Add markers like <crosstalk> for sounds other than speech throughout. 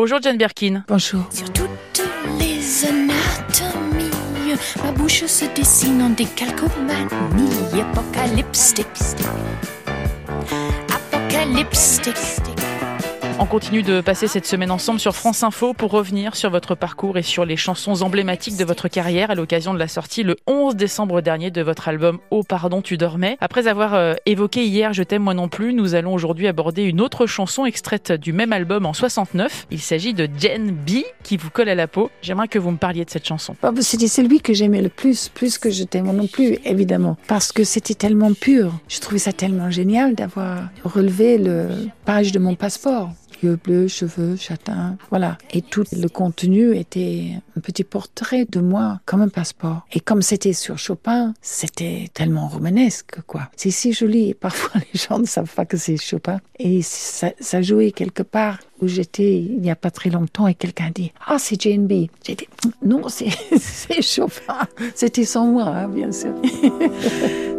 Bonjour Jane Birkin. Bonjour. Sur toutes les anatomies, ma bouche se dessine en décalcomanie apocalyptique. Apocalyptique. On continue de passer cette semaine ensemble sur France Info pour revenir sur votre parcours et sur les chansons emblématiques de votre carrière à l'occasion de la sortie le 11 décembre dernier de votre album Oh pardon tu dormais. Après avoir euh, évoqué hier Je t'aime moi non plus, nous allons aujourd'hui aborder une autre chanson extraite du même album en 69. Il s'agit de Jen B qui vous colle à la peau. J'aimerais que vous me parliez de cette chanson. Bah, C'était celui que j'aimais le plus, plus que Je t'aime moi non plus, évidemment. Parce que c'était tellement pur. Je trouvais ça tellement génial d'avoir relevé le page de mon passeport. Yeux bleus, cheveux châtains, voilà. Et tout le contenu était un petit portrait de moi comme un passeport. Et comme c'était sur Chopin, c'était tellement romanesque, quoi. C'est si joli. Parfois, <laughs> les gens ne savent pas que c'est Chopin. Et ça, jouait quelque part où j'étais il n'y a pas très longtemps et quelqu'un dit Ah, c'est Jane B. J'ai dit Non, c'est <laughs> c'est Chopin. C'était sans moi, hein, bien sûr. <laughs>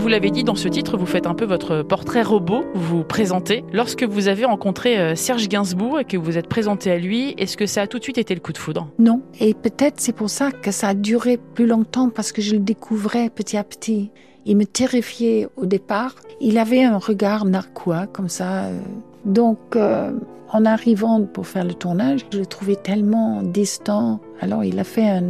vous l'avez dit dans ce titre, vous faites un peu votre portrait robot, vous vous présentez. Lorsque vous avez rencontré euh, Serge Gainsbourg et que vous êtes présenté à lui, est-ce que ça a tout de suite été le coup de foudre? Non. Et peut-être c'est pour ça que ça a duré plus longtemps parce que je le découvrais petit à petit. Il me terrifiait au départ. Il avait un regard narquois comme ça. euh. Donc, euh, en arrivant pour faire le tournage, je le trouvais tellement distant. Alors, il a fait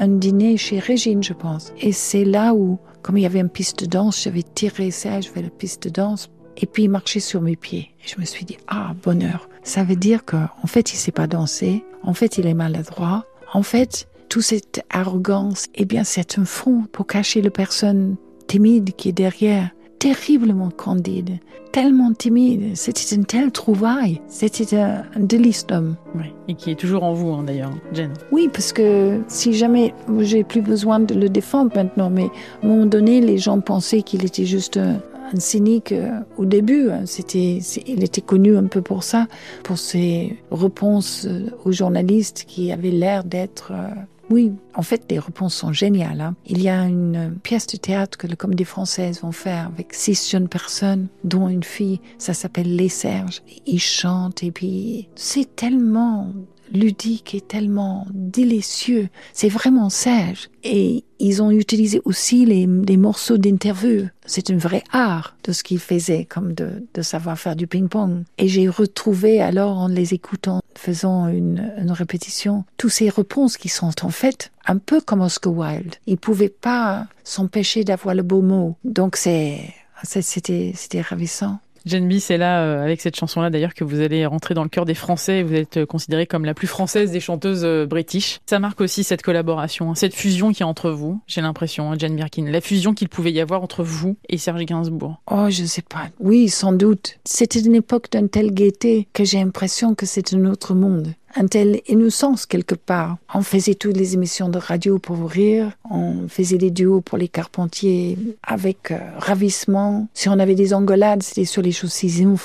un dîner chez Régine, je pense. Et c'est là où, comme il y avait une piste de danse, j'avais tiré Serge vers la piste de danse. Et puis il marchait sur mes pieds. Et je me suis dit, ah, bonheur. Ça veut dire qu'en en fait, il sait pas danser. En fait, il est maladroit. En fait, toute cette arrogance, eh bien, c'est un fond pour cacher la personne timide qui est derrière. Terriblement candide, tellement timide. C'était une telle trouvaille. C'était un, délice d'homme. Oui. Et qui est toujours en vous, hein, d'ailleurs, Jen. Oui, parce que si jamais j'ai plus besoin de le défendre maintenant, mais à un moment donné, les gens pensaient qu'il était juste un, un cynique euh, au début. hein. C'était, il était connu un peu pour ça, pour ses réponses euh, aux journalistes qui avaient l'air d'être. euh, oui, en fait, les réponses sont géniales. hein. Il y a une euh, pièce de théâtre que les comédies françaises vont faire avec six jeunes personnes, dont une fille, ça s'appelle Les Serges. Ils chantent et puis c'est tellement ludique et tellement délicieux. C'est vraiment sage. Et ils ont utilisé aussi les, morceaux d'interview. C'est un vrai art de ce qu'ils faisaient, comme de savoir faire du ping-pong. Et j'ai retrouvé alors, en les écoutant, faisant une, répétition, tous ces réponses qui sont en fait un peu comme Oscar Wilde. Ils pouvaient pas s'empêcher d'avoir le beau mot. Donc c'est- c'était, c'était ravissant. Jen B, c'est là, euh, avec cette chanson-là d'ailleurs, que vous allez rentrer dans le cœur des Français. Vous êtes euh, considérée comme la plus française des chanteuses euh, british. Ça marque aussi cette collaboration, hein, cette fusion qui est entre vous, j'ai l'impression, hein, Jen Birkin. La fusion qu'il pouvait y avoir entre vous et Serge Gainsbourg. Oh, je sais pas. Oui, sans doute. C'était une époque d'une telle gaieté que j'ai l'impression que c'est un autre monde. Un tel innocence quelque part. On faisait toutes les émissions de radio pour vous rire. On faisait des duos pour les Carpentiers avec euh, ravissement. Si on avait des engueulades, c'était sur les choses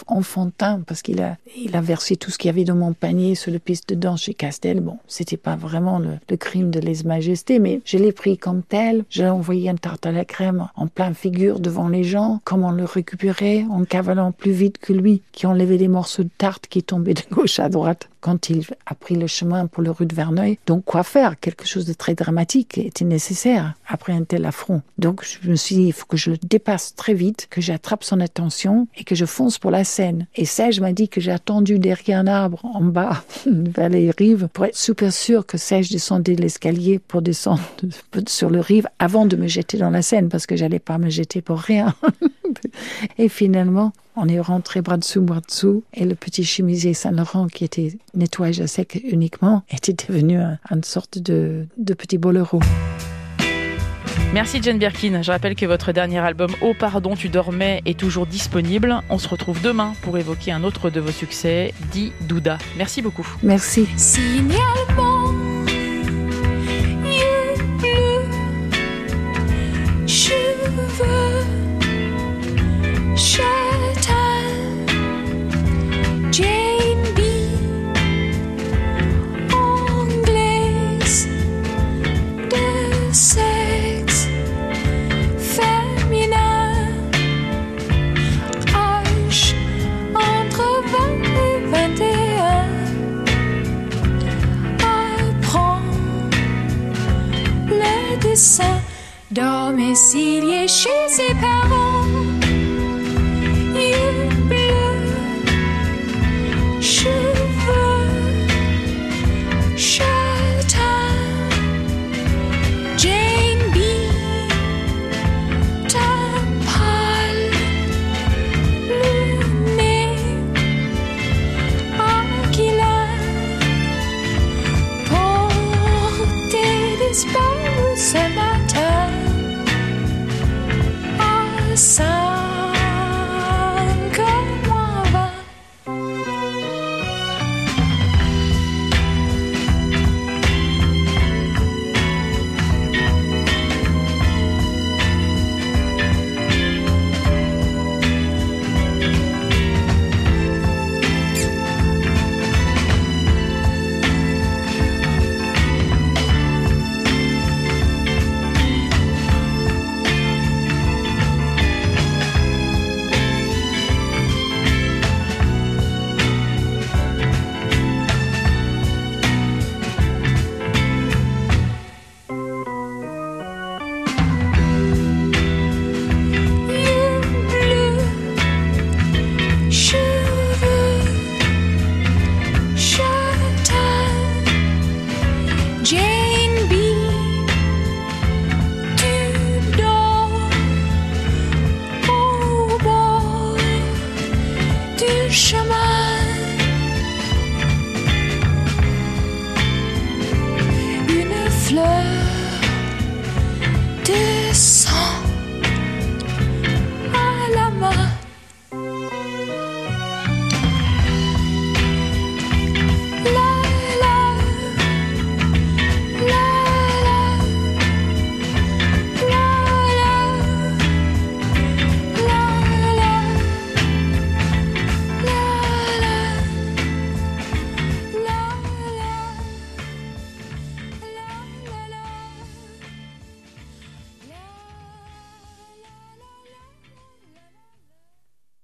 enfantins parce qu'il a, versé tout ce qu'il y avait dans mon panier sur le piste de danse chez Castel. Bon, c'était pas vraiment le, crime de lèse-majesté, mais je l'ai pris comme tel. J'ai envoyé une tarte à la crème en plein figure devant les gens. Comment le récupérer? En cavalant plus vite que lui, qui enlevait des morceaux de tarte qui tombaient de gauche à droite quand il a pris le chemin pour le rue de Verneuil. Donc, quoi faire? Quelque chose de très dramatique était nécessaire après un tel affront. Donc, je me suis dit, il faut que je le dépasse très vite, que j'attrape son attention et que je fonce pour la scène. Et Serge m'a dit que j'ai attendu derrière un arbre en bas, vers les rives, pour être super sûr que Serge descendait l'escalier pour descendre <laughs> sur le rive avant de me jeter dans la Seine, parce que j'allais pas me jeter pour rien. <laughs> <laughs> Et finalement, on est rentré bras dessous, bras dessous, et le petit chemisier Saint-Laurent, qui était nettoyage à sec uniquement, était devenu un- une sorte de, de petit bolero. Merci Jen Birkin. Je rappelle que votre dernier album Oh pardon tu dormais est toujours disponible. On se retrouve demain pour évoquer un autre de vos succès, dit Douda. Merci beaucoup. Merci. Sein, domicilié chez ses parents.